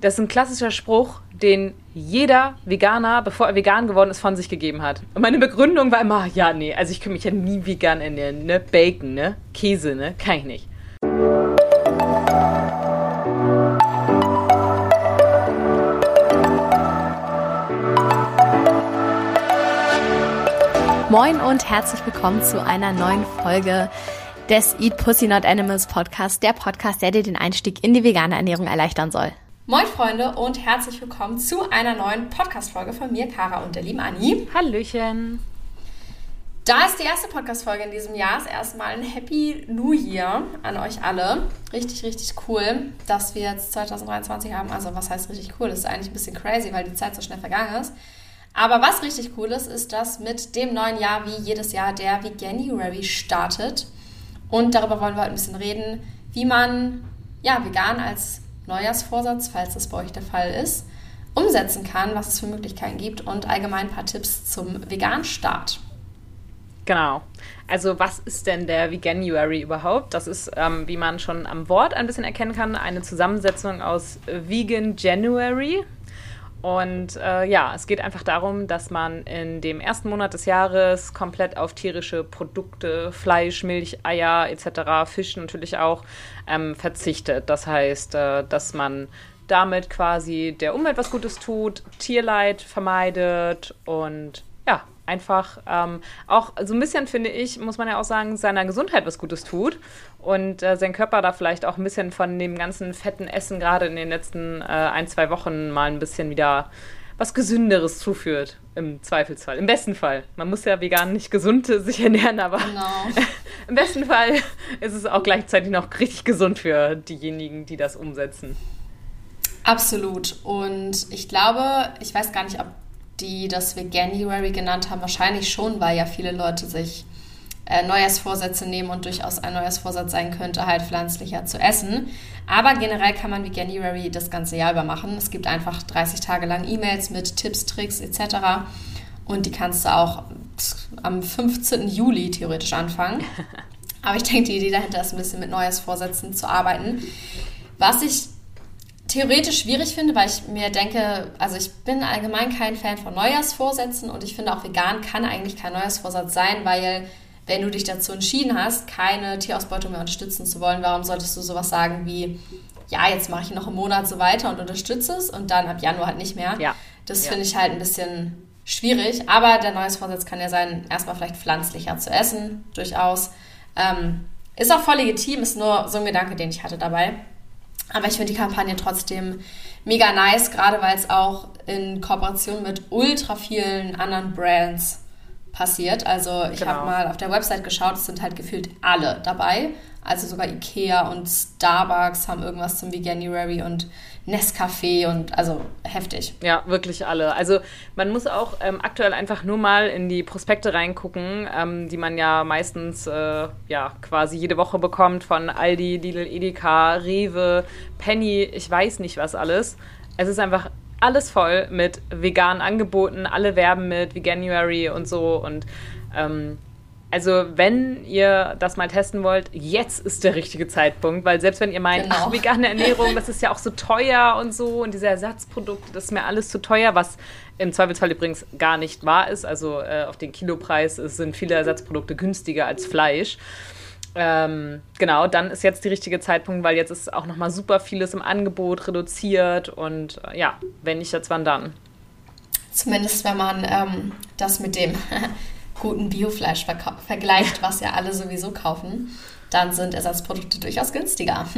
Das ist ein klassischer Spruch, den jeder Veganer, bevor er vegan geworden ist, von sich gegeben hat. Und meine Begründung war immer, ja, nee, also ich kann mich ja nie vegan ernähren, ne? Bacon, ne? Käse, ne? Kann ich nicht. Moin und herzlich willkommen zu einer neuen Folge des Eat Pussy Not Animals Podcast, der Podcast, der dir den Einstieg in die vegane Ernährung erleichtern soll. Moin Freunde und herzlich willkommen zu einer neuen Podcast-Folge von mir, Kara und der lieben Anni. Hallöchen. Da ist die erste Podcast-Folge in diesem Jahr. Ist erstmal ein Happy New Year an euch alle. Richtig, richtig cool, dass wir jetzt 2023 haben. Also, was heißt richtig cool? Das ist eigentlich ein bisschen crazy, weil die Zeit so schnell vergangen ist. Aber was richtig cool ist, ist, dass mit dem neuen Jahr wie jedes Jahr der Veganuary startet. Und darüber wollen wir heute ein bisschen reden, wie man ja, vegan als Neujahrsvorsatz, falls das bei euch der Fall ist, umsetzen kann, was es für Möglichkeiten gibt und allgemein ein paar Tipps zum Vegan-Start. Genau. Also was ist denn der Veganuary überhaupt? Das ist, ähm, wie man schon am Wort ein bisschen erkennen kann, eine Zusammensetzung aus Vegan January, und äh, ja, es geht einfach darum, dass man in dem ersten Monat des Jahres komplett auf tierische Produkte, Fleisch, Milch, Eier etc., Fisch natürlich auch, ähm, verzichtet. Das heißt, äh, dass man damit quasi der Umwelt was Gutes tut, Tierleid vermeidet und ja, einfach ähm, auch so ein bisschen, finde ich, muss man ja auch sagen, seiner Gesundheit was Gutes tut und äh, sein Körper da vielleicht auch ein bisschen von dem ganzen fetten Essen gerade in den letzten äh, ein, zwei Wochen mal ein bisschen wieder was Gesünderes zuführt, im Zweifelsfall. Im besten Fall. Man muss ja vegan nicht gesund sich ernähren, aber genau. im besten Fall ist es auch gleichzeitig noch richtig gesund für diejenigen, die das umsetzen. Absolut. Und ich glaube, ich weiß gar nicht, ob die das Veganuary genannt haben, wahrscheinlich schon, weil ja viele Leute sich äh, Neujahrsvorsätze nehmen und durchaus ein Neujahrsvorsatz sein könnte, halt pflanzlicher zu essen. Aber generell kann man Veganuary das ganze Jahr über machen. Es gibt einfach 30 Tage lang E-Mails mit Tipps, Tricks etc. Und die kannst du auch am 15. Juli theoretisch anfangen. Aber ich denke, die Idee dahinter ist ein bisschen mit Neujahrsvorsätzen zu arbeiten. Was ich theoretisch schwierig finde, weil ich mir denke, also ich bin allgemein kein Fan von Neujahrsvorsätzen und ich finde auch vegan kann eigentlich kein Neujahrsvorsatz sein, weil wenn du dich dazu entschieden hast, keine Tierausbeutung mehr unterstützen zu wollen, warum solltest du sowas sagen wie, ja, jetzt mache ich noch einen Monat so weiter und unterstütze es und dann ab Januar halt nicht mehr. Ja. Das ja. finde ich halt ein bisschen schwierig, aber der Neujahrsvorsatz kann ja sein, erstmal vielleicht pflanzlicher zu essen, durchaus. Ähm, ist auch voll legitim, ist nur so ein Gedanke, den ich hatte dabei. Aber ich finde die Kampagne trotzdem mega nice, gerade weil es auch in Kooperation mit ultra vielen anderen Brands passiert. Also ich genau. habe mal auf der Website geschaut, es sind halt gefühlt alle dabei. Also sogar Ikea und Starbucks haben irgendwas zum Veganuary und Nescafé und also heftig. Ja, wirklich alle. Also man muss auch ähm, aktuell einfach nur mal in die Prospekte reingucken, ähm, die man ja meistens äh, ja quasi jede Woche bekommt von Aldi, Lidl, Edeka, Rewe, Penny, ich weiß nicht was alles. Es ist einfach alles voll mit veganen Angeboten, alle werben mit Veganuary und so und ähm, also, wenn ihr das mal testen wollt, jetzt ist der richtige Zeitpunkt, weil selbst wenn ihr meint, genau. ach, vegane Ernährung, das ist ja auch so teuer und so und diese Ersatzprodukte, das ist mir alles zu teuer, was im Zweifelsfall übrigens gar nicht wahr ist. Also, äh, auf den Kilopreis sind viele Ersatzprodukte günstiger als Fleisch. Ähm, genau, dann ist jetzt der richtige Zeitpunkt, weil jetzt ist auch nochmal super vieles im Angebot reduziert und äh, ja, wenn nicht jetzt, wann dann? Zumindest wenn man ähm, das mit dem guten Biofleisch ver vergleicht, was ja alle sowieso kaufen, dann sind Ersatzprodukte durchaus günstiger.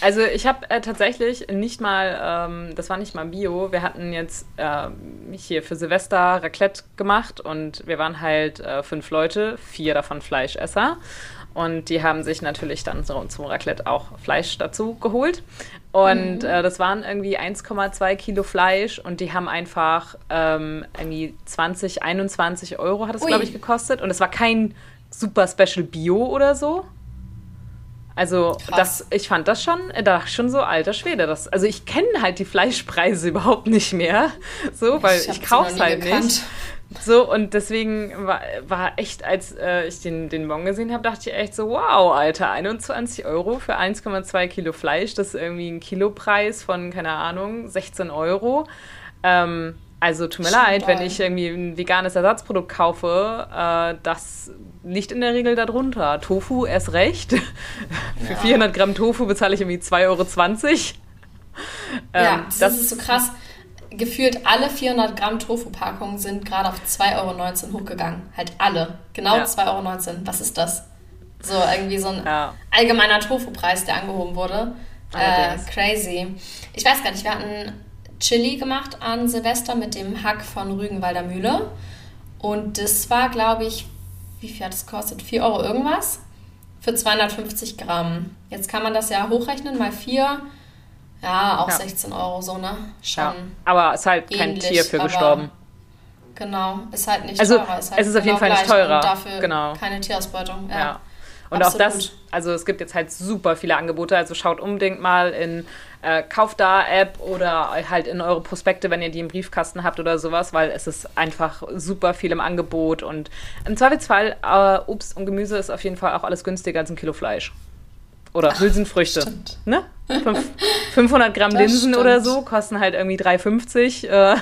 Also ich habe äh, tatsächlich nicht mal, ähm, das war nicht mal Bio, wir hatten jetzt äh, hier für Silvester Raclette gemacht und wir waren halt äh, fünf Leute, vier davon Fleischesser. Und die haben sich natürlich dann so zum Raclette auch Fleisch dazu geholt. Und mhm. äh, das waren irgendwie 1,2 Kilo Fleisch und die haben einfach ähm, irgendwie 20, 21 Euro hat es, glaube ich, gekostet. Und es war kein super Special Bio oder so. Also das, ich fand das schon, da schon so alter Schwede. Das, also ich kenne halt die Fleischpreise überhaupt nicht mehr, so, weil ich, ich kaufe es halt gekannt. nicht. So, und deswegen war, war echt, als äh, ich den, den Bon gesehen habe, dachte ich echt so, wow, Alter, 21 Euro für 1,2 Kilo Fleisch, das ist irgendwie ein Kilopreis von, keine Ahnung, 16 Euro. Ähm, also tut mir Schon leid, wenn ich irgendwie ein veganes Ersatzprodukt kaufe, äh, das liegt in der Regel darunter. Tofu erst recht. Für ja. 400 Gramm Tofu bezahle ich irgendwie 2,20 Euro. Ähm, ja, das, das, ist so krass. Gefühlt alle 400 Gramm Tofu-Packungen sind gerade auf 2,19 Euro hochgegangen. Halt alle. Genau ja. 2,19 Euro. Was ist das? So irgendwie so ein ja. allgemeiner Tofu-Preis, der angehoben wurde. Äh, crazy. Ich weiß gar nicht, wir hatten Chili gemacht an Silvester mit dem Hack von Rügenwalder Mühle. Und das war, glaube ich, wie viel hat das gekostet? 4 Euro irgendwas für 250 Gramm. Jetzt kann man das ja hochrechnen, mal 4. Ja, auch ja. 16 Euro so, ne? Schon. Ja, aber es ist halt kein ähnlich, Tier für gestorben. Genau, ist halt nicht also, teurer. Ist halt es ist auf jeden genau Fall nicht teurer. Und dafür genau. keine Tierausbeutung. Ja. ja. Und Absolut. auch das, also es gibt jetzt halt super viele Angebote, also schaut unbedingt mal in äh, kauft da App oder halt in eure Prospekte, wenn ihr die im Briefkasten habt oder sowas, weil es ist einfach super viel im Angebot und im Zweifelsfall äh, Obst und Gemüse ist auf jeden Fall auch alles günstiger als ein Kilo Fleisch. Oder Hülsenfrüchte. Stimmt. Ne? 500 Gramm das Linsen stimmt. oder so kosten halt irgendwie 3,50. Äh,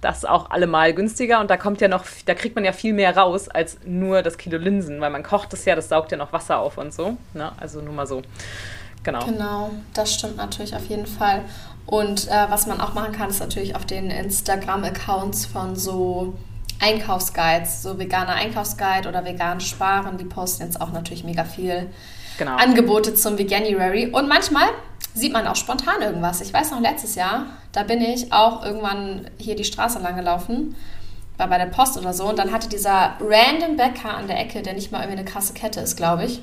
das ist auch allemal günstiger und da kommt ja noch, da kriegt man ja viel mehr raus als nur das Kilo Linsen, weil man kocht es ja, das saugt ja noch Wasser auf und so. Ne? Also nur mal so. Genau. Genau, das stimmt natürlich auf jeden Fall. Und äh, was man auch machen kann, ist natürlich auf den Instagram-Accounts von so Einkaufsguides, so veganer Einkaufsguide oder vegan sparen, die posten jetzt auch natürlich mega viel genau. Angebote zum Veganuary. Und manchmal sieht man auch spontan irgendwas. Ich weiß noch, letztes Jahr, da bin ich auch irgendwann hier die Straße lang gelaufen, war bei der Post oder so, und dann hatte dieser random Bäcker an der Ecke, der nicht mal irgendwie eine krasse Kette ist, glaube ich,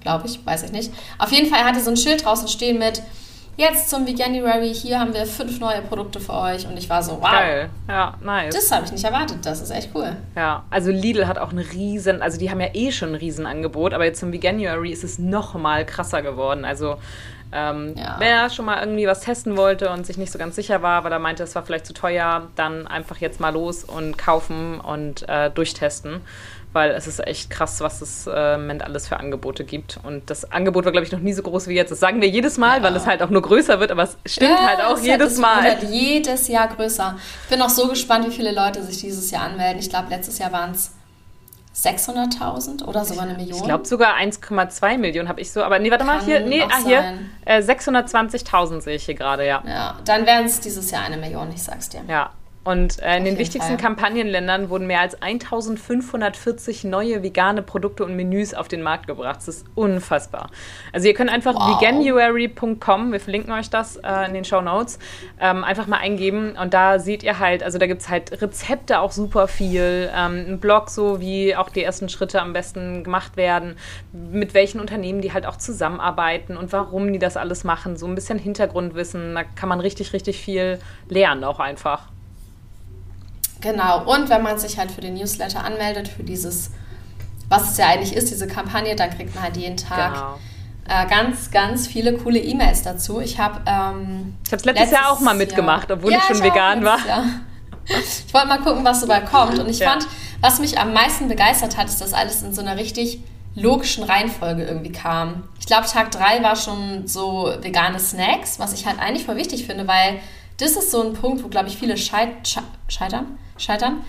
glaube ich, weiß ich nicht. Auf jeden Fall hatte so ein Schild draußen stehen mit Jetzt zum Veganuary, hier haben wir fünf neue Produkte für euch. Und ich war so, wow. Geil. Ja, nice. Das habe ich nicht erwartet. Das ist echt cool. Ja, also Lidl hat auch ein riesen, also die haben ja eh schon ein riesen Angebot, aber jetzt zum Veganuary ist es noch mal krasser geworden. Also ähm, ja. Wer schon mal irgendwie was testen wollte und sich nicht so ganz sicher war, weil er meinte, es war vielleicht zu teuer, dann einfach jetzt mal los und kaufen und äh, durchtesten weil es ist echt krass, was es äh, im Moment alles für Angebote gibt. Und das Angebot war, glaube ich, noch nie so groß wie jetzt. Das sagen wir jedes Mal, ja. weil es halt auch nur größer wird, aber es stimmt ja, halt auch jedes Mal. Es wird jedes Jahr größer. Ich bin auch so gespannt, wie viele Leute sich dieses Jahr anmelden. Ich glaube, letztes Jahr waren es 600.000 oder sogar eine Million. Ich glaube sogar 1,2 Millionen habe ich so. Aber nee, warte Kann mal, hier, nee, ah, hier, äh, 620.000 sehe ich hier gerade, ja. Ja, dann wären es dieses Jahr eine Million, ich sag's dir. Ja, und äh, in den wichtigsten Fall. Kampagnenländern wurden mehr als 1540 neue vegane Produkte und Menüs auf den Markt gebracht. Das ist unfassbar. Also ihr könnt einfach wow. veganuary.com, wir verlinken euch das äh, in den Show Notes, ähm, einfach mal eingeben und da seht ihr halt, also da gibt es halt Rezepte auch super viel, ähm, ein Blog so, wie auch die ersten Schritte am besten gemacht werden, mit welchen Unternehmen die halt auch zusammenarbeiten und warum die das alles machen, so ein bisschen Hintergrundwissen, da kann man richtig, richtig viel lernen auch einfach. Genau, und wenn man sich halt für den Newsletter anmeldet, für dieses, was es ja eigentlich ist, diese Kampagne, dann kriegt man halt jeden Tag genau. äh, ganz, ganz viele coole E-Mails dazu. Ich habe ähm, ich habe letztes, letztes Jahr auch mal mitgemacht, Jahr, obwohl ja, ich schon ich vegan war. Jahr. Ich wollte mal gucken, was dabei kommt. Und ich ja. fand, was mich am meisten begeistert hat, ist, dass alles in so einer richtig logischen Reihenfolge irgendwie kam. Ich glaube, Tag 3 war schon so vegane Snacks, was ich halt eigentlich voll wichtig finde, weil das ist so ein Punkt, wo, glaube ich, viele scheit scheitern scheitern,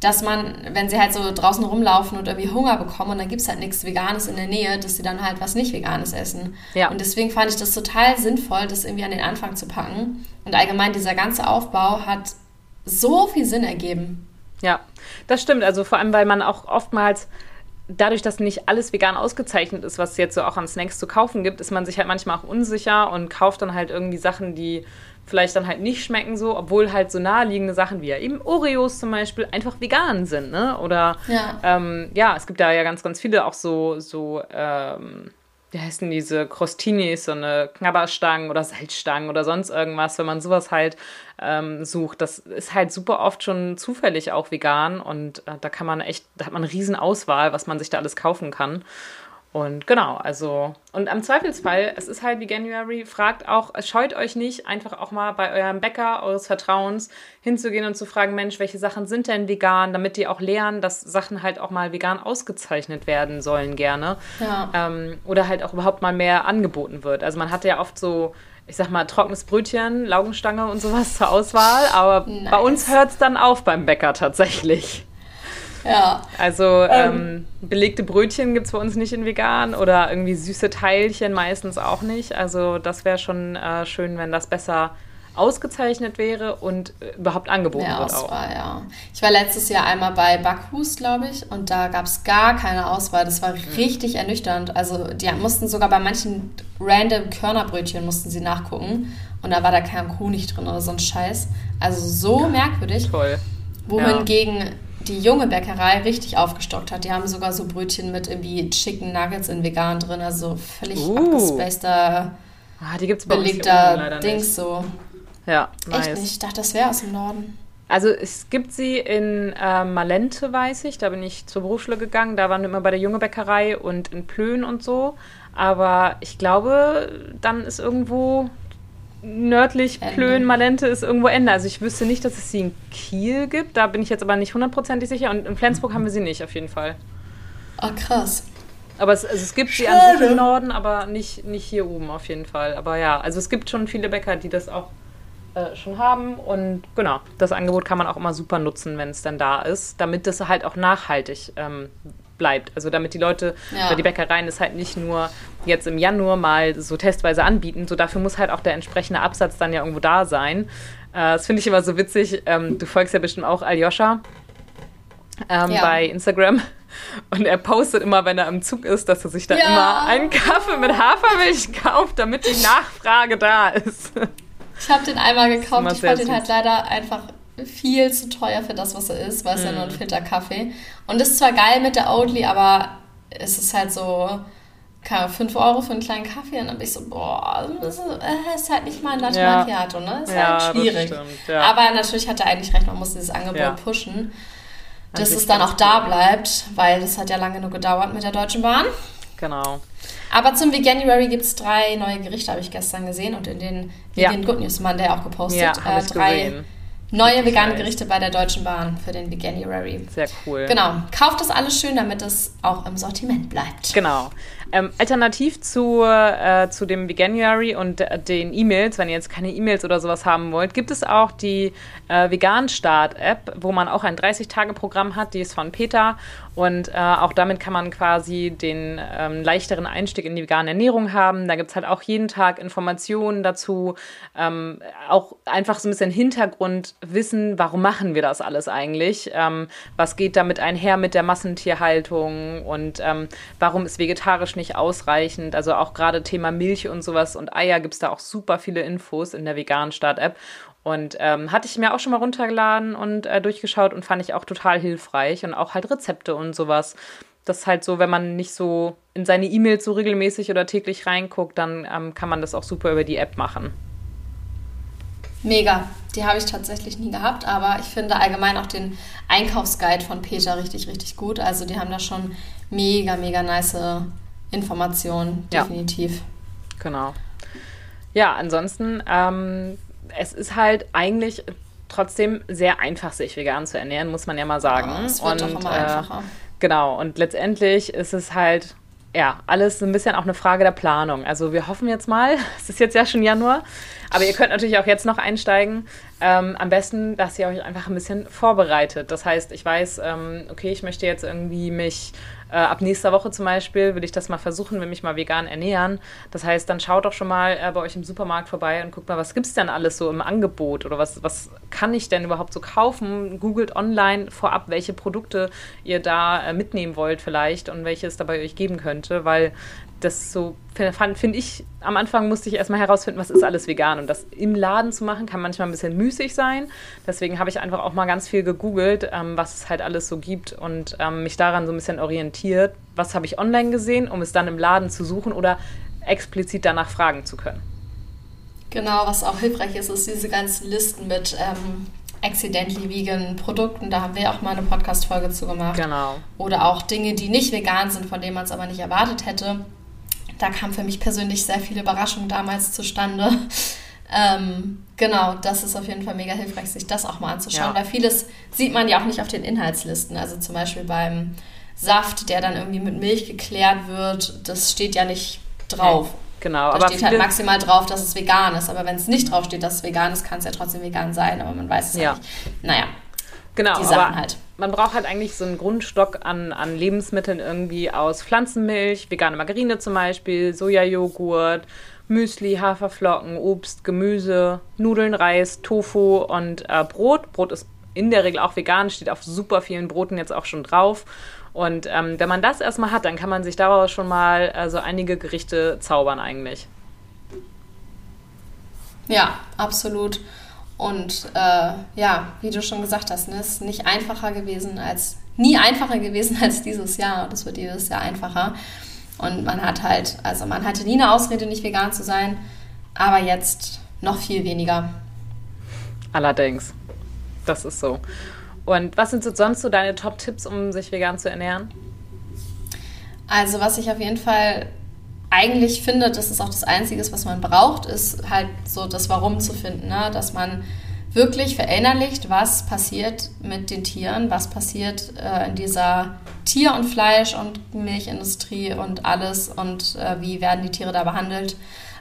dass man, wenn sie halt so draußen rumlaufen und irgendwie Hunger bekommen und dann gibt es halt nichts Veganes in der Nähe, dass sie dann halt was nicht Veganes essen. Ja. Und deswegen fand ich das total sinnvoll, das irgendwie an den Anfang zu packen. Und allgemein dieser ganze Aufbau hat so viel Sinn ergeben. Ja, das stimmt. Also vor allem, weil man auch oftmals dadurch, dass nicht alles vegan ausgezeichnet ist, was es jetzt so auch an Snacks zu kaufen gibt, ist man sich halt manchmal auch unsicher und kauft dann halt irgendwie Sachen, die vielleicht dann halt nicht schmecken so, obwohl halt so naheliegende Sachen wie ja eben Oreos zum Beispiel einfach vegan sind, ne? Oder ja, ähm, ja es gibt da ja ganz, ganz viele auch so, so ähm, wie heißen diese Crostinis, so eine Knabberstangen oder Salzstangen oder sonst irgendwas, wenn man sowas halt ähm, sucht. Das ist halt super oft schon zufällig auch vegan und äh, da kann man echt, da hat man eine riesen Auswahl, was man sich da alles kaufen kann. Und genau, also, und am Zweifelsfall, es ist halt wie January, fragt auch, scheut euch nicht, einfach auch mal bei eurem Bäcker eures Vertrauens hinzugehen und zu fragen, Mensch, welche Sachen sind denn vegan, damit die auch lernen, dass Sachen halt auch mal vegan ausgezeichnet werden sollen gerne. Ja. Ähm, oder halt auch überhaupt mal mehr angeboten wird. Also man hat ja oft so, ich sag mal, trockenes Brötchen, Laugenstange und sowas zur Auswahl, aber nice. bei uns hört es dann auf beim Bäcker tatsächlich. Ja. Also ähm, ähm, belegte Brötchen gibt es bei uns nicht in vegan oder irgendwie süße Teilchen meistens auch nicht. Also das wäre schon äh, schön, wenn das besser ausgezeichnet wäre und äh, überhaupt angeboten Mehr wird Auswahl, auch. Ja. Ich war letztes Jahr einmal bei Backhus, glaube ich, und da gab es gar keine Auswahl. Das war mhm. richtig ernüchternd. Also die mussten sogar bei manchen random Körnerbrötchen mussten sie nachgucken und da war da kein Honig drin oder so ein Scheiß. Also so merkwürdig. Toll. Wohingegen ja die junge Bäckerei richtig aufgestockt hat. Die haben sogar so Brötchen mit irgendwie Chicken Nuggets in vegan drin, also völlig uh. abgespaceter, ah, die gibt's bei belegter Dings nicht. so. Ja, nice. Echt nicht? Ich dachte, das wäre aus dem Norden. Also es gibt sie in äh, Malente, weiß ich. Da bin ich zur Berufsschule gegangen. Da waren wir immer bei der junge Bäckerei und in Plön und so. Aber ich glaube, dann ist irgendwo nördlich Plön, Malente ist irgendwo Ende. Also ich wüsste nicht, dass es sie in Kiel gibt. Da bin ich jetzt aber nicht hundertprozentig sicher. Und in Flensburg haben wir sie nicht, auf jeden Fall. Ah, krass. Aber es, also es gibt Schade. sie an sich im Norden, aber nicht, nicht hier oben auf jeden Fall. Aber ja, also es gibt schon viele Bäcker, die das auch äh, schon haben. Und genau, das Angebot kann man auch immer super nutzen, wenn es dann da ist, damit das halt auch nachhaltig ähm, bleibt. Also damit die Leute, ja. die Bäckereien es halt nicht nur jetzt im Januar mal so testweise anbieten, so dafür muss halt auch der entsprechende Absatz dann ja irgendwo da sein. Äh, das finde ich immer so witzig. Ähm, du folgst ja bestimmt auch Aljoscha ähm, ja. bei Instagram. Und er postet immer, wenn er im Zug ist, dass er sich da ja. immer einen Kaffee mit Hafermilch kauft, damit die Nachfrage da ist. Ich habe den einmal gekauft. Ich fand den halt leider einfach viel zu teuer für das, was er ist, weil es mm. ja nur ein. Filterkaffee. Und das ist zwar geil mit der Oatly, aber es ist halt so, keine 5 Euro für einen kleinen Kaffee. Und dann bin ich so, boah, das ist, äh, ist halt nicht mal ein Latte ja. Macchiato, ne? Ist ja, halt schwierig. Stimmt, ja. Aber natürlich hat er eigentlich recht, man muss dieses Angebot pushen, dass es dann auch da bleibt, weil das hat ja lange nur gedauert mit der Deutschen Bahn. Genau. Aber zum Veganuary gibt es drei neue Gerichte, habe ich gestern gesehen. Und in den Vegan Good News Mann, der auch gepostet. Ja, äh, drei gesehen Neue vegane Gerichte bei der Deutschen Bahn für den Veganuary. Sehr cool. Genau. Kauft das alles schön, damit es auch im Sortiment bleibt. Genau. Ähm, alternativ zu, äh, zu dem Veganuary und äh, den E-Mails, wenn ihr jetzt keine E-Mails oder sowas haben wollt, gibt es auch die äh, Vegan Start App, wo man auch ein 30-Tage-Programm hat. Die ist von Peter und äh, auch damit kann man quasi den ähm, leichteren Einstieg in die vegane Ernährung haben. Da gibt es halt auch jeden Tag Informationen dazu, ähm, auch einfach so ein bisschen Hintergrundwissen, warum machen wir das alles eigentlich? Ähm, was geht damit einher mit der Massentierhaltung und ähm, warum ist vegetarisch nicht ausreichend? Also auch gerade Thema Milch und sowas und Eier gibt es da auch super viele Infos in der veganen Start-App. Und ähm, hatte ich mir auch schon mal runtergeladen und äh, durchgeschaut und fand ich auch total hilfreich und auch halt Rezepte und sowas. Das ist halt so, wenn man nicht so in seine E-Mails so regelmäßig oder täglich reinguckt, dann ähm, kann man das auch super über die App machen. Mega. Die habe ich tatsächlich nie gehabt, aber ich finde allgemein auch den Einkaufsguide von Peter richtig, richtig gut. Also die haben da schon mega, mega nice Informationen, definitiv. Ja, genau. Ja, ansonsten ähm, es ist halt eigentlich trotzdem sehr einfach, sich vegan zu ernähren, muss man ja mal sagen. Ja, es wird und, doch immer äh, einfacher. Genau, und letztendlich ist es halt ja, alles ein bisschen auch eine Frage der Planung. Also wir hoffen jetzt mal, es ist jetzt ja schon Januar, aber ihr könnt natürlich auch jetzt noch einsteigen. Ähm, am besten, dass ihr euch einfach ein bisschen vorbereitet. Das heißt, ich weiß, ähm, okay, ich möchte jetzt irgendwie mich äh, ab nächster Woche zum Beispiel will ich das mal versuchen, will mich mal vegan ernähren. Das heißt, dann schaut doch schon mal äh, bei euch im Supermarkt vorbei und guckt mal, was gibt es denn alles so im Angebot oder was, was kann ich denn überhaupt so kaufen? Googelt online vorab, welche Produkte ihr da äh, mitnehmen wollt vielleicht und welche es dabei euch geben könnte, weil das so, finde find ich, am Anfang musste ich erstmal herausfinden, was ist alles vegan. Und das im Laden zu machen, kann manchmal ein bisschen müßig sein. Deswegen habe ich einfach auch mal ganz viel gegoogelt, ähm, was es halt alles so gibt und ähm, mich daran so ein bisschen orientiert. Was habe ich online gesehen, um es dann im Laden zu suchen oder explizit danach fragen zu können. Genau, was auch hilfreich ist, ist diese ganzen Listen mit ähm, accidentally vegan Produkten, da haben wir auch mal eine Podcast-Folge zu gemacht. Genau. Oder auch Dinge, die nicht vegan sind, von denen man es aber nicht erwartet hätte. Da kam für mich persönlich sehr viele Überraschungen damals zustande. Ähm, genau, das ist auf jeden Fall mega hilfreich, sich das auch mal anzuschauen, ja. weil vieles sieht man ja auch nicht auf den Inhaltslisten. Also zum Beispiel beim Saft, der dann irgendwie mit Milch geklärt wird, das steht ja nicht drauf. Genau, da aber steht halt maximal drauf, dass es vegan ist. Aber wenn es nicht drauf steht, dass es vegan ist, kann es ja trotzdem vegan sein, aber man weiß es ja nicht. Naja. Genau, die Sachen halt. Man braucht halt eigentlich so einen Grundstock an, an Lebensmitteln irgendwie aus Pflanzenmilch, vegane Margarine zum Beispiel, Sojajoghurt, Müsli, Haferflocken, Obst, Gemüse, Nudeln, Reis, Tofu und äh, Brot. Brot ist in der Regel auch vegan, steht auf super vielen Broten jetzt auch schon drauf. Und ähm, wenn man das erstmal hat, dann kann man sich daraus schon mal äh, so einige Gerichte zaubern eigentlich. Ja, absolut. Und äh, ja, wie du schon gesagt hast, ne, ist nicht einfacher gewesen als, nie einfacher gewesen als dieses Jahr. Das wird dieses Jahr einfacher. Und man hat halt, also man hatte nie eine Ausrede, nicht vegan zu sein, aber jetzt noch viel weniger. Allerdings. Das ist so. Und was sind sonst so deine Top-Tipps, um sich vegan zu ernähren? Also, was ich auf jeden Fall eigentlich finde, das ist auch das Einzige, was man braucht, ist halt so das Warum zu finden. Ne? Dass man wirklich verinnerlicht, was passiert mit den Tieren, was passiert äh, in dieser Tier- und Fleisch- und Milchindustrie und alles und äh, wie werden die Tiere da behandelt.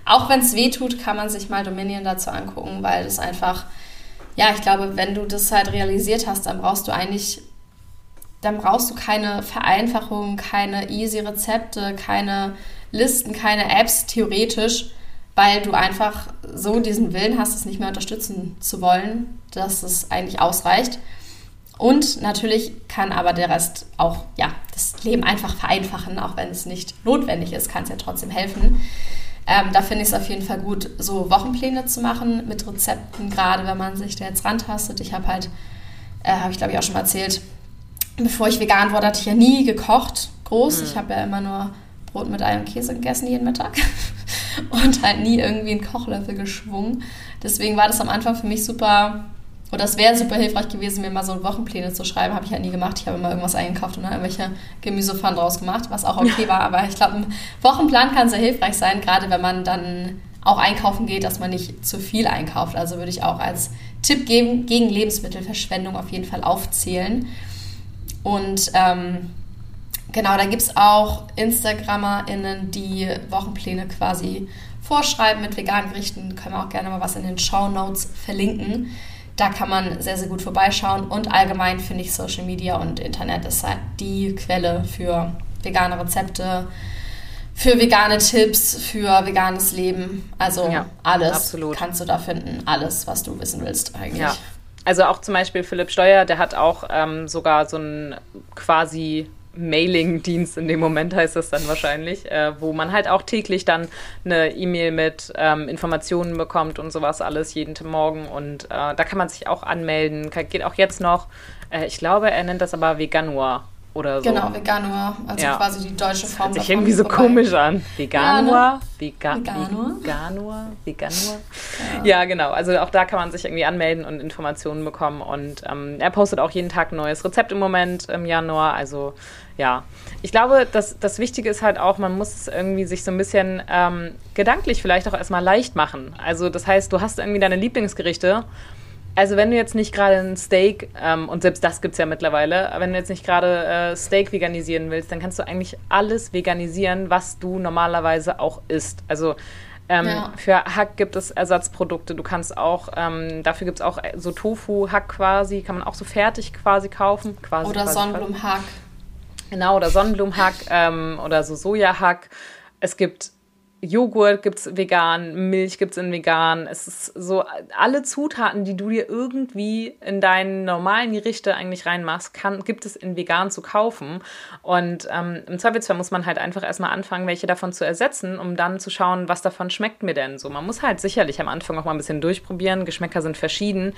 Auch wenn es weh tut, kann man sich mal Dominion dazu angucken, weil es einfach ja, ich glaube, wenn du das halt realisiert hast, dann brauchst du eigentlich, dann brauchst du keine Vereinfachung, keine easy Rezepte, keine Listen, keine Apps theoretisch, weil du einfach so diesen Willen hast, es nicht mehr unterstützen zu wollen, dass es eigentlich ausreicht. Und natürlich kann aber der Rest auch, ja, das Leben einfach vereinfachen, auch wenn es nicht notwendig ist, kann es ja trotzdem helfen. Ähm, da finde ich es auf jeden Fall gut, so Wochenpläne zu machen mit Rezepten, gerade wenn man sich da jetzt rantastet. Ich habe halt, äh, habe ich glaube ich auch schon mal erzählt, bevor ich vegan wurde, hatte ich ja nie gekocht, groß. Mhm. Ich habe ja immer nur Brot mit Ei und Käse gegessen jeden Mittag und halt nie irgendwie einen Kochlöffel geschwungen. Deswegen war das am Anfang für mich super und das wäre super hilfreich gewesen, mir mal so Wochenpläne zu schreiben. Habe ich halt nie gemacht. Ich habe immer irgendwas eingekauft und dann irgendwelche Gemüsepfannen draus gemacht, was auch okay war. Aber ich glaube, ein Wochenplan kann sehr hilfreich sein, gerade wenn man dann auch einkaufen geht, dass man nicht zu viel einkauft. Also würde ich auch als Tipp geben, gegen Lebensmittelverschwendung auf jeden Fall aufzählen. Und ähm, genau, da gibt es auch InstagrammerInnen, die Wochenpläne quasi vorschreiben mit veganen Gerichten. Können wir auch gerne mal was in den Show Notes verlinken da kann man sehr, sehr gut vorbeischauen. Und allgemein finde ich Social Media und Internet ist halt die Quelle für vegane Rezepte, für vegane Tipps, für veganes Leben. Also ja, alles absolut. kannst du da finden. Alles, was du wissen willst eigentlich. Ja. Also auch zum Beispiel Philipp Steuer, der hat auch ähm, sogar so ein quasi Mailing-Dienst in dem Moment heißt das dann wahrscheinlich, äh, wo man halt auch täglich dann eine E-Mail mit ähm, Informationen bekommt und sowas alles jeden Morgen und äh, da kann man sich auch anmelden, geht auch jetzt noch. Äh, ich glaube, er nennt das aber Veganua oder so. Genau, Veganua, also ja. quasi die deutsche Form. Das hört sich irgendwie so vorbei. komisch an. Veganua, ne? Vega Veganua, Veganua, Veganua. Ja. ja. genau. Also auch da kann man sich irgendwie anmelden und Informationen bekommen. Und ähm, er postet auch jeden Tag ein neues Rezept im Moment im Januar. Also ja, ich glaube, das, das Wichtige ist halt auch, man muss es irgendwie sich so ein bisschen ähm, gedanklich vielleicht auch erstmal leicht machen. Also das heißt, du hast irgendwie deine Lieblingsgerichte also wenn du jetzt nicht gerade ein Steak, ähm, und selbst das gibt es ja mittlerweile, wenn du jetzt nicht gerade äh, Steak veganisieren willst, dann kannst du eigentlich alles veganisieren, was du normalerweise auch isst. Also ähm, ja. für Hack gibt es Ersatzprodukte. Du kannst auch, ähm, dafür gibt es auch so Tofu-Hack quasi, kann man auch so fertig quasi kaufen. Quasi, oder Sonnenblumenhack. Genau, oder Sonnenblumenhack ähm, oder so Sojahack. Es gibt Joghurt gibt es vegan, Milch gibt es in vegan. Es ist so, alle Zutaten, die du dir irgendwie in deinen normalen Gerichte eigentlich reinmachst, kann, gibt es in vegan zu kaufen. Und ähm, im Zweifelsfall muss man halt einfach erstmal anfangen, welche davon zu ersetzen, um dann zu schauen, was davon schmeckt mir denn so. Man muss halt sicherlich am Anfang auch mal ein bisschen durchprobieren. Geschmäcker sind verschieden.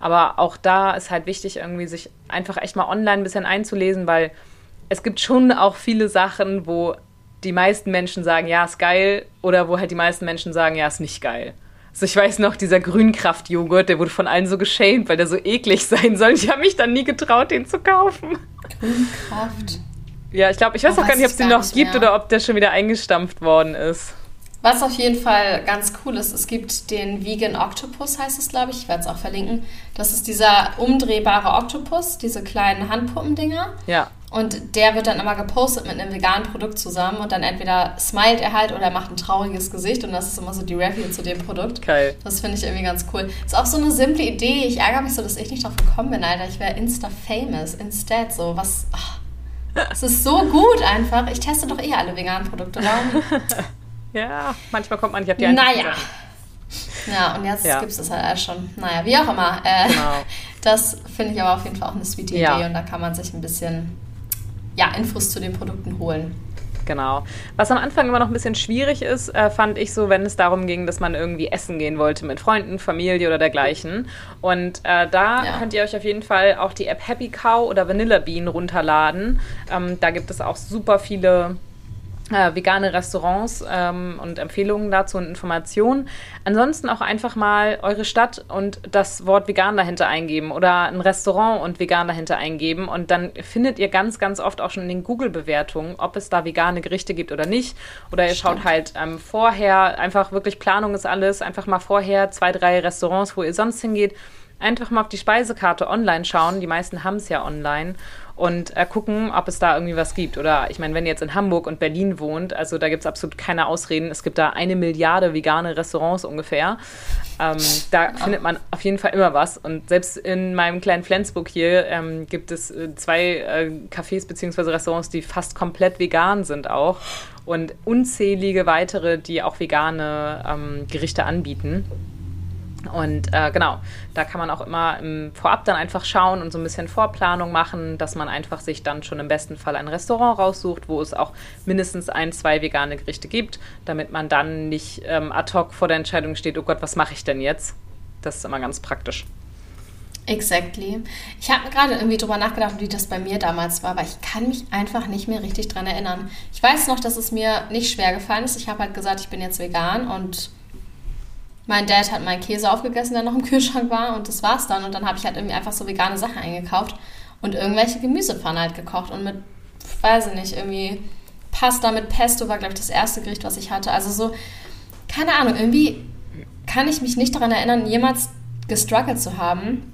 Aber auch da ist halt wichtig, irgendwie sich einfach echt mal online ein bisschen einzulesen, weil es gibt schon auch viele Sachen, wo die meisten Menschen sagen, ja, ist geil, oder wo halt die meisten Menschen sagen, ja, ist nicht geil. So, ich weiß noch, dieser Grünkraft-Joghurt, der wurde von allen so geschämt, weil der so eklig sein soll. Ich habe mich dann nie getraut, den zu kaufen. Grünkraft. Ja, ich glaube, ich weiß oh, auch gar nicht, ob es den noch gibt mehr. oder ob der schon wieder eingestampft worden ist. Was auf jeden Fall ganz cool ist, es gibt den Vegan Octopus, heißt es, glaube ich. Ich werde es auch verlinken. Das ist dieser umdrehbare Octopus, diese kleinen Handpuppendinger. Ja. Und der wird dann immer gepostet mit einem veganen Produkt zusammen und dann entweder smilet er halt oder er macht ein trauriges Gesicht und das ist immer so die Review zu dem Produkt. Geil. Das finde ich irgendwie ganz cool. Ist auch so eine simple Idee. Ich ärgere mich so, dass ich nicht drauf gekommen bin, Alter. Ich wäre Insta-famous. Instead, so was. Oh. Es ist so gut einfach. Ich teste doch eh alle veganen Produkte. Warum? Ja, manchmal kommt man nicht auf die Naja. Ja, und jetzt ja. gibt es das halt schon. Naja, wie auch immer. Äh, genau. Das finde ich aber auf jeden Fall auch eine sweet Idee ja. und da kann man sich ein bisschen ja, Infos zu den Produkten holen. Genau. Was am Anfang immer noch ein bisschen schwierig ist, äh, fand ich so, wenn es darum ging, dass man irgendwie essen gehen wollte mit Freunden, Familie oder dergleichen. Und äh, da ja. könnt ihr euch auf jeden Fall auch die App Happy Cow oder Vanilla Bean runterladen. Ähm, da gibt es auch super viele äh, vegane Restaurants ähm, und Empfehlungen dazu und Informationen. Ansonsten auch einfach mal eure Stadt und das Wort vegan dahinter eingeben oder ein Restaurant und vegan dahinter eingeben und dann findet ihr ganz, ganz oft auch schon in den Google-Bewertungen, ob es da vegane Gerichte gibt oder nicht. Oder ihr schaut halt ähm, vorher, einfach wirklich Planung ist alles, einfach mal vorher zwei, drei Restaurants, wo ihr sonst hingeht, einfach mal auf die Speisekarte online schauen. Die meisten haben es ja online und äh, gucken, ob es da irgendwie was gibt. Oder ich meine, wenn ihr jetzt in Hamburg und Berlin wohnt, also da gibt es absolut keine Ausreden. Es gibt da eine Milliarde vegane Restaurants ungefähr. Ähm, da findet man auf jeden Fall immer was. Und selbst in meinem kleinen Flensburg hier ähm, gibt es äh, zwei äh, Cafés bzw. Restaurants, die fast komplett vegan sind auch. Und unzählige weitere, die auch vegane ähm, Gerichte anbieten. Und äh, genau, da kann man auch immer im Vorab dann einfach schauen und so ein bisschen Vorplanung machen, dass man einfach sich dann schon im besten Fall ein Restaurant raussucht, wo es auch mindestens ein, zwei vegane Gerichte gibt, damit man dann nicht ähm, ad hoc vor der Entscheidung steht, oh Gott, was mache ich denn jetzt? Das ist immer ganz praktisch. Exactly. Ich habe gerade irgendwie drüber nachgedacht, wie das bei mir damals war, weil ich kann mich einfach nicht mehr richtig dran erinnern. Ich weiß noch, dass es mir nicht schwer gefallen ist. Ich habe halt gesagt, ich bin jetzt vegan und mein Dad hat meinen Käse aufgegessen, der noch im Kühlschrank war und das war's dann. Und dann habe ich halt irgendwie einfach so vegane Sachen eingekauft und irgendwelche Gemüsepfannen halt gekocht und mit, weiß ich nicht, irgendwie Pasta mit Pesto war, glaube ich, das erste Gericht, was ich hatte. Also so, keine Ahnung, irgendwie kann ich mich nicht daran erinnern, jemals gestruggelt zu haben,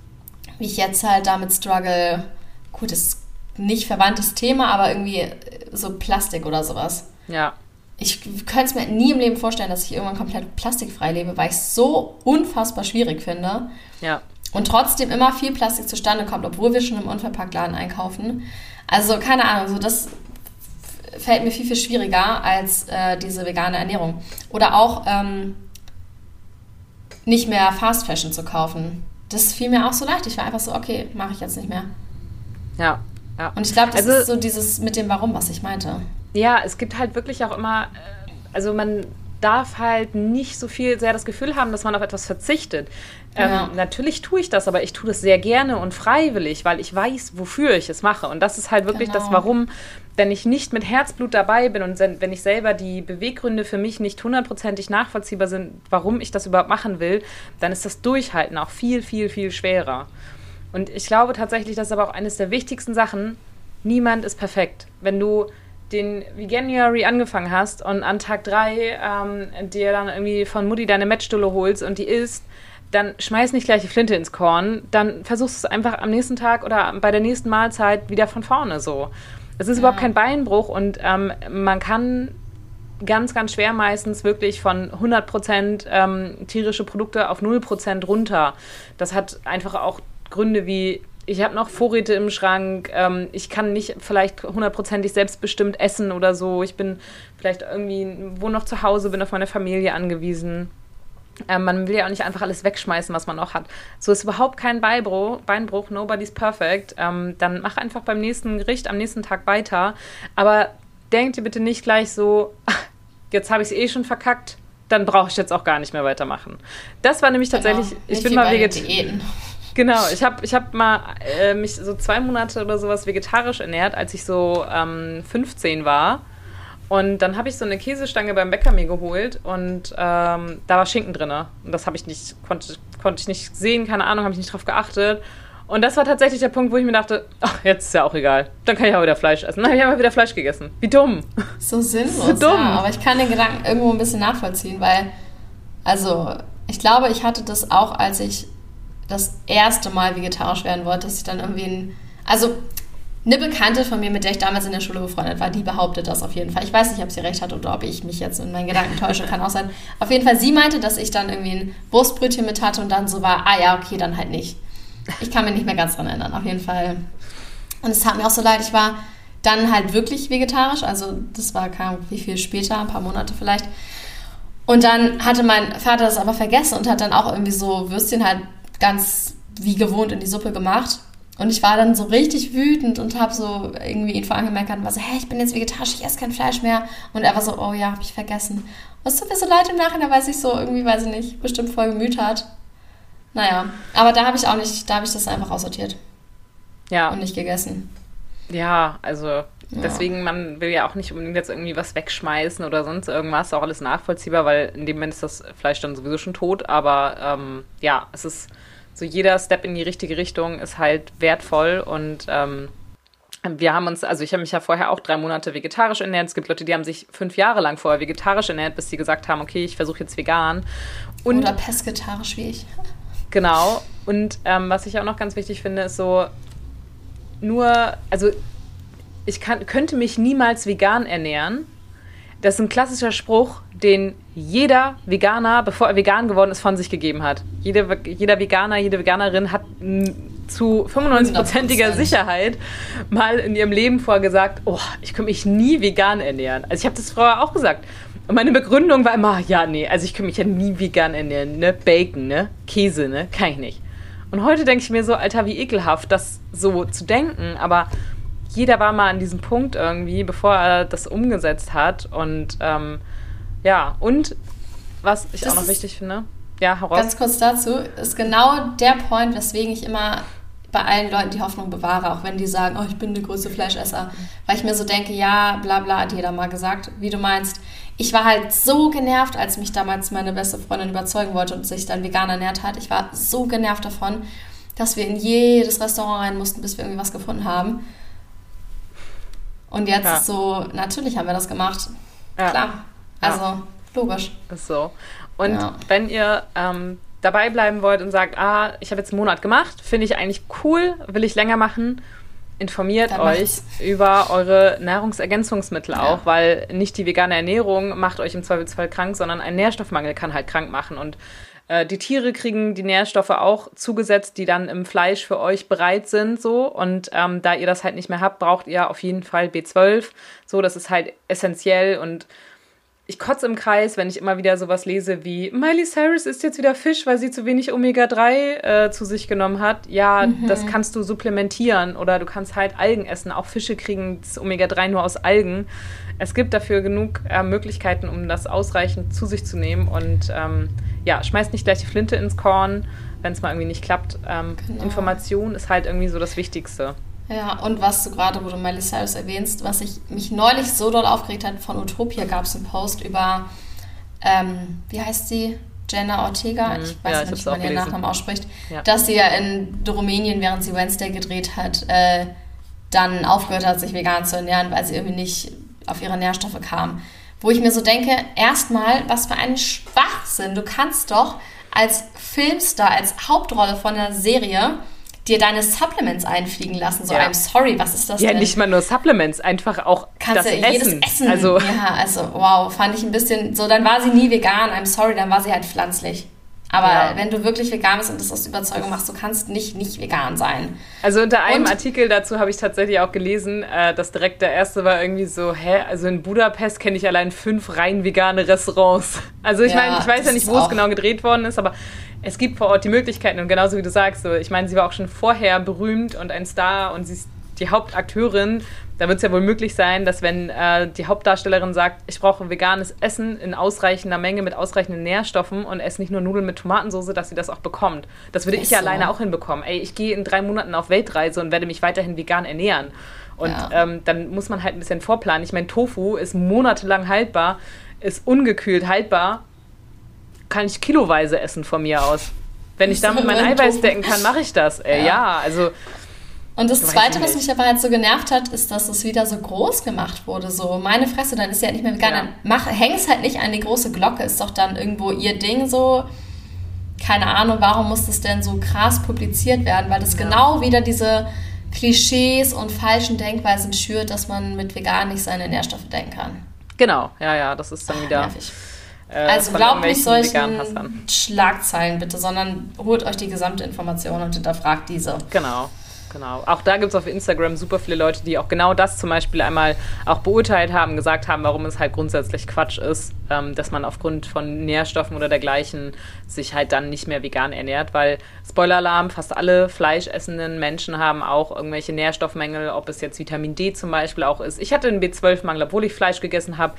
wie ich jetzt halt damit struggle. Gut, ist nicht verwandtes Thema, aber irgendwie so Plastik oder sowas. Ja ich könnte es mir nie im Leben vorstellen, dass ich irgendwann komplett plastikfrei lebe, weil ich es so unfassbar schwierig finde. Ja. Und trotzdem immer viel Plastik zustande kommt, obwohl wir schon im Unverpacktladen einkaufen. Also keine Ahnung, so das fällt mir viel, viel schwieriger als äh, diese vegane Ernährung. Oder auch ähm, nicht mehr Fast Fashion zu kaufen. Das fiel mir auch so leicht. Ich war einfach so, okay, mache ich jetzt nicht mehr. Ja, ja. Und ich glaube, das also, ist so dieses mit dem Warum, was ich meinte. Ja, es gibt halt wirklich auch immer, äh, also man darf halt nicht so viel sehr das Gefühl haben, dass man auf etwas verzichtet. Ähm, ja. Ähm, natürlich tue ich das, aber ich tue das sehr gerne und freiwillig, weil ich weiß, wofür ich es mache. Und das ist halt wirklich genau. das Warum, wenn ich nicht mit Herzblut dabei bin und wenn ich selber die Beweggründe für mich nicht hundertprozentig nachvollziehbar sind, warum ich das überhaupt machen will, dann ist das Durchhalten auch viel, viel, viel schwerer. Und ich glaube tatsächlich, das ist aber auch eines der wichtigsten Sachen. Niemand ist perfekt. Wenn du den Veganuary angefangen hast und an Tag 3 ähm, dir dann irgendwie von Mutti deine Mettstulle holst und die isst, dann schmeiß nicht gleich die Flinte ins Korn, dann versuchst du es einfach am nächsten Tag oder bei der nächsten Mahlzeit wieder von vorne so. Es ist ja. überhaupt kein Beinbruch und ähm, man kann ganz, ganz schwer meistens wirklich von 100% ähm, tierische Produkte auf 0% runter. Das hat einfach auch Gründe wie ich habe noch Vorräte im Schrank. Ähm, ich kann nicht vielleicht hundertprozentig selbstbestimmt essen oder so. Ich bin vielleicht irgendwie, wohne noch zu Hause, bin auf meine Familie angewiesen. Ähm, man will ja auch nicht einfach alles wegschmeißen, was man noch hat. So ist überhaupt kein Beibruch, Beinbruch, nobody's perfect. Ähm, dann mach einfach beim nächsten Gericht am nächsten Tag weiter. Aber denkt ihr bitte nicht gleich so, jetzt habe ich es eh schon verkackt, dann brauche ich jetzt auch gar nicht mehr weitermachen. Das war nämlich genau. tatsächlich, genau. ich bin mal Vegetarier. Genau, ich habe ich hab mal äh, mich so zwei Monate oder sowas vegetarisch ernährt, als ich so ähm, 15 war. Und dann habe ich so eine Käsestange beim Bäcker mir geholt und ähm, da war Schinken drin. Und das habe ich nicht, konnte, konnte ich nicht sehen, keine Ahnung, habe ich nicht drauf geachtet. Und das war tatsächlich der Punkt, wo ich mir dachte, ach, jetzt ist ja auch egal. Dann kann ich auch wieder Fleisch essen. Dann habe ich einfach wieder Fleisch gegessen. Wie dumm. So sinnlos. so dumm. Ja, aber ich kann den Gedanken irgendwo ein bisschen nachvollziehen, weil, also, ich glaube, ich hatte das auch, als ich das erste Mal vegetarisch werden wollte, dass ich dann irgendwie ein, also eine Bekannte von mir, mit der ich damals in der Schule befreundet war, die behauptet das auf jeden Fall. Ich weiß nicht, ob sie recht hat oder ob ich mich jetzt in meinen Gedanken täusche, kann auch sein. Auf jeden Fall, sie meinte, dass ich dann irgendwie ein Brustbrötchen mit hatte und dann so war, ah ja, okay, dann halt nicht. Ich kann mich nicht mehr ganz dran erinnern, auf jeden Fall. Und es tat mir auch so leid, ich war dann halt wirklich vegetarisch, also das war kam wie viel später, ein paar Monate vielleicht. Und dann hatte mein Vater das aber vergessen und hat dann auch irgendwie so Würstchen halt ganz wie gewohnt in die Suppe gemacht. Und ich war dann so richtig wütend und habe so irgendwie ihn vor angemerkt und war so, hey, ich bin jetzt vegetarisch, ich esse kein Fleisch mehr. Und er war so, oh ja, habe ich vergessen. Es tut mir so leid im Nachhinein, weil sich so irgendwie, weiß ich nicht, bestimmt voll gemüht hat. Naja, aber da habe ich auch nicht, da habe ich das einfach aussortiert. Ja. Und nicht gegessen. Ja, also deswegen, man will ja auch nicht unbedingt jetzt irgendwie was wegschmeißen oder sonst irgendwas, auch alles nachvollziehbar, weil in dem Moment ist das Fleisch dann sowieso schon tot. Aber ähm, ja, es ist so jeder Step in die richtige Richtung ist halt wertvoll und ähm, wir haben uns, also ich habe mich ja vorher auch drei Monate vegetarisch ernährt. Es gibt Leute, die haben sich fünf Jahre lang vorher vegetarisch ernährt, bis sie gesagt haben, okay, ich versuche jetzt vegan. Und, Oder pesketarisch wie ich. Genau. Und ähm, was ich auch noch ganz wichtig finde, ist so, nur, also ich kann, könnte mich niemals vegan ernähren. Das ist ein klassischer Spruch, den jeder Veganer, bevor er vegan geworden ist, von sich gegeben hat. Jede, jeder Veganer, jede Veganerin hat zu 95%iger Sicherheit mal in ihrem Leben vorher gesagt, oh, ich könnte mich nie vegan ernähren. Also ich habe das vorher auch gesagt. Und meine Begründung war immer, ja, nee, also ich könnte mich ja nie vegan ernähren, ne? Bacon, ne? Käse, ne? Kann ich nicht. Und heute denke ich mir so, Alter, wie ekelhaft, das so zu denken. Aber jeder war mal an diesem Punkt irgendwie, bevor er das umgesetzt hat. Und ähm, ja, und was ich das auch noch wichtig finde, ja, heraus. Ganz kurz dazu, ist genau der Point, weswegen ich immer bei allen Leuten die Hoffnung bewahre, auch wenn die sagen, oh, ich bin der größte Fleischesser. Weil ich mir so denke, ja, bla bla, hat jeder mal gesagt, wie du meinst. Ich war halt so genervt, als mich damals meine beste Freundin überzeugen wollte und sich dann vegan ernährt hat. Ich war so genervt davon, dass wir in jedes Restaurant rein mussten, bis wir irgendwie was gefunden haben. Und jetzt ja. so, natürlich haben wir das gemacht. Ja. Klar. Also ja. logisch. Ist so. Und wenn ihr ähm, dabei bleiben wollt und sagt, ah, ich habe jetzt einen Monat gemacht, finde ich eigentlich cool, will ich länger machen, informiert Dann euch macht's. über eure Nahrungsergänzungsmittel ja. auch, weil nicht die vegane Ernährung macht euch im Zweifelsfall krank, sondern ein Nährstoffmangel kann halt krank machen. Und äh, die Tiere kriegen die Nährstoffe auch zugesetzt, die dann im Fleisch für euch bereit sind, so. Und ähm, da ihr das halt nicht mehr habt, braucht ihr auf jeden Fall B12. So, das ist halt essentiell und ich kotze im Kreis, wenn ich immer wieder sowas lese wie Miley Cyrus isst jetzt wieder Fisch, weil sie zu wenig Omega-3 äh, zu sich genommen hat. Ja, mhm. das kannst du supplementieren oder du kannst halt Algen essen. Auch Fische kriegen das Omega-3 nur aus Algen. Es gibt dafür genug äh, Möglichkeiten, um das ausreichend zu sich zu nehmen. Und ähm, ja, schmeißt nicht gleich die Flinte ins Korn, wenn es mal irgendwie nicht klappt. Ähm, genau. Information ist halt irgendwie so das Wichtigste. Ja, und was du gerade, wo du Miley Cyrus erwähnst, was ich mich neulich so doll aufgeregt hat, von Utopia gab es einen Post über, ähm, wie heißt sie? Jenna Ortega, mhm. ich weiß ja, nicht, wie man ihren Nachnamen ausspricht, ja. dass sie ja in Rumänien, während sie Wednesday gedreht hat, äh, dann aufgehört hat, sich vegan zu ernähren, weil sie irgendwie nicht auf ihre Nährstoffe kam. Wo ich mir so denke, erstmal, was für ein Schwachsinn. Du kannst doch als Filmstar, als Hauptrolle von einer Serie dir deine Supplements einfliegen lassen. So, ja. I'm sorry, was ist das ja, denn? Ja, nicht mal nur Supplements, einfach auch Kannst das Essen. jedes Essen. Also. Ja, also wow, fand ich ein bisschen so, dann war sie nie vegan, I'm sorry, dann war sie halt pflanzlich. Aber ja. wenn du wirklich vegan bist und das aus Überzeugung machst, du kannst nicht nicht vegan sein. Also unter einem und, Artikel dazu habe ich tatsächlich auch gelesen, äh, dass direkt der erste war irgendwie so, hä, also in Budapest kenne ich allein fünf rein vegane Restaurants. Also ich ja, meine, ich weiß ja nicht, wo es genau gedreht worden ist, aber es gibt vor Ort die Möglichkeiten und genauso wie du sagst, so, ich meine, sie war auch schon vorher berühmt und ein Star und sie ist die Hauptakteurin, da wird es ja wohl möglich sein, dass wenn äh, die Hauptdarstellerin sagt, ich brauche veganes Essen in ausreichender Menge mit ausreichenden Nährstoffen und esse nicht nur Nudeln mit Tomatensauce, dass sie das auch bekommt. Das würde ich ja so. alleine auch hinbekommen. Ey, ich gehe in drei Monaten auf Weltreise und werde mich weiterhin vegan ernähren. Und ja. ähm, dann muss man halt ein bisschen vorplanen. Ich meine, Tofu ist monatelang haltbar, ist ungekühlt haltbar. Kann ich kiloweise essen von mir aus. Wenn ich damit mein Eiweiß decken kann, mache ich das. Ey, ja. ja, also und das Zweite, was mich aber halt so genervt hat, ist, dass es wieder so groß gemacht wurde. So, meine Fresse, dann ist sie halt nicht mehr vegan. Ja. Mach, häng's halt nicht an die große Glocke, ist doch dann irgendwo ihr Ding so. Keine Ahnung, warum muss das denn so krass publiziert werden? Weil das ja. genau wieder diese Klischees und falschen Denkweisen schürt, dass man mit vegan nicht seine Nährstoffe denken kann. Genau, ja, ja, das ist dann Ach, wieder. Nervig. Äh, also glaubt nicht solchen Schlagzeilen bitte, sondern holt euch die gesamte Information und hinterfragt diese. Genau. Genau. Auch da gibt es auf Instagram super viele Leute, die auch genau das zum Beispiel einmal auch beurteilt haben, gesagt haben, warum es halt grundsätzlich Quatsch ist, ähm, dass man aufgrund von Nährstoffen oder dergleichen sich halt dann nicht mehr vegan ernährt, weil Spoiler-Alarm, fast alle fleischessenden Menschen haben auch irgendwelche Nährstoffmängel, ob es jetzt Vitamin D zum Beispiel auch ist. Ich hatte einen B12-Mangel, obwohl ich Fleisch gegessen habe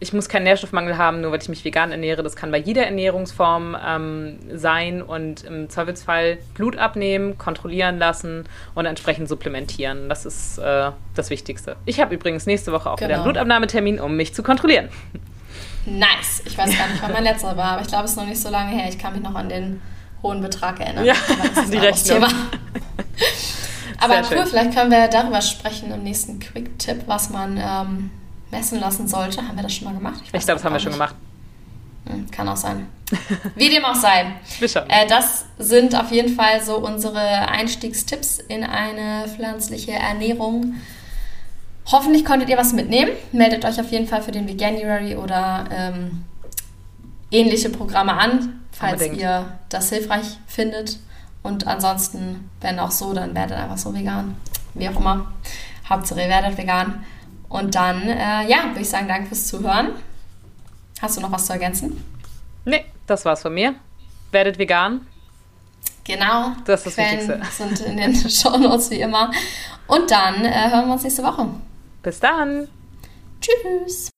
ich muss keinen Nährstoffmangel haben, nur weil ich mich vegan ernähre. Das kann bei jeder Ernährungsform ähm, sein und im Zweifelsfall Blut abnehmen, kontrollieren lassen und entsprechend supplementieren. Das ist äh, das Wichtigste. Ich habe übrigens nächste Woche auch genau. wieder einen genau. Blutabnahmetermin, um mich zu kontrollieren. Nice. Ich weiß gar nicht, wann mein letzter war, aber ich glaube, es ist noch nicht so lange her. Ich kann mich noch an den hohen Betrag erinnern. Ja, das ist die Rechnung. Thema. aber cool, vielleicht können wir darüber sprechen im nächsten Quick-Tipp, was man ähm, messen lassen sollte. Haben wir das schon mal gemacht? Ich, ich glaube, das haben wir schon gemacht. Hm, kann auch sein. Wie dem auch sei. Äh, das sind auf jeden Fall so unsere Einstiegstipps in eine pflanzliche Ernährung. Hoffentlich konntet ihr was mitnehmen. Meldet euch auf jeden Fall für den Veganuary oder ähm, ähnliche Programme an, falls Unbedingt. ihr das hilfreich findet. Und ansonsten, wenn auch so, dann werdet einfach so vegan. Wie auch immer. Hauptsache ihr werdet vegan. Und dann, äh, ja, würde ich sagen, danke fürs Zuhören. Hast du noch was zu ergänzen? Nee, das war's von mir. Werdet vegan. Genau. Das ist das Quellen Wichtigste. sind in den Shownotes wie immer. Und dann äh, hören wir uns nächste Woche. Bis dann. Tschüss.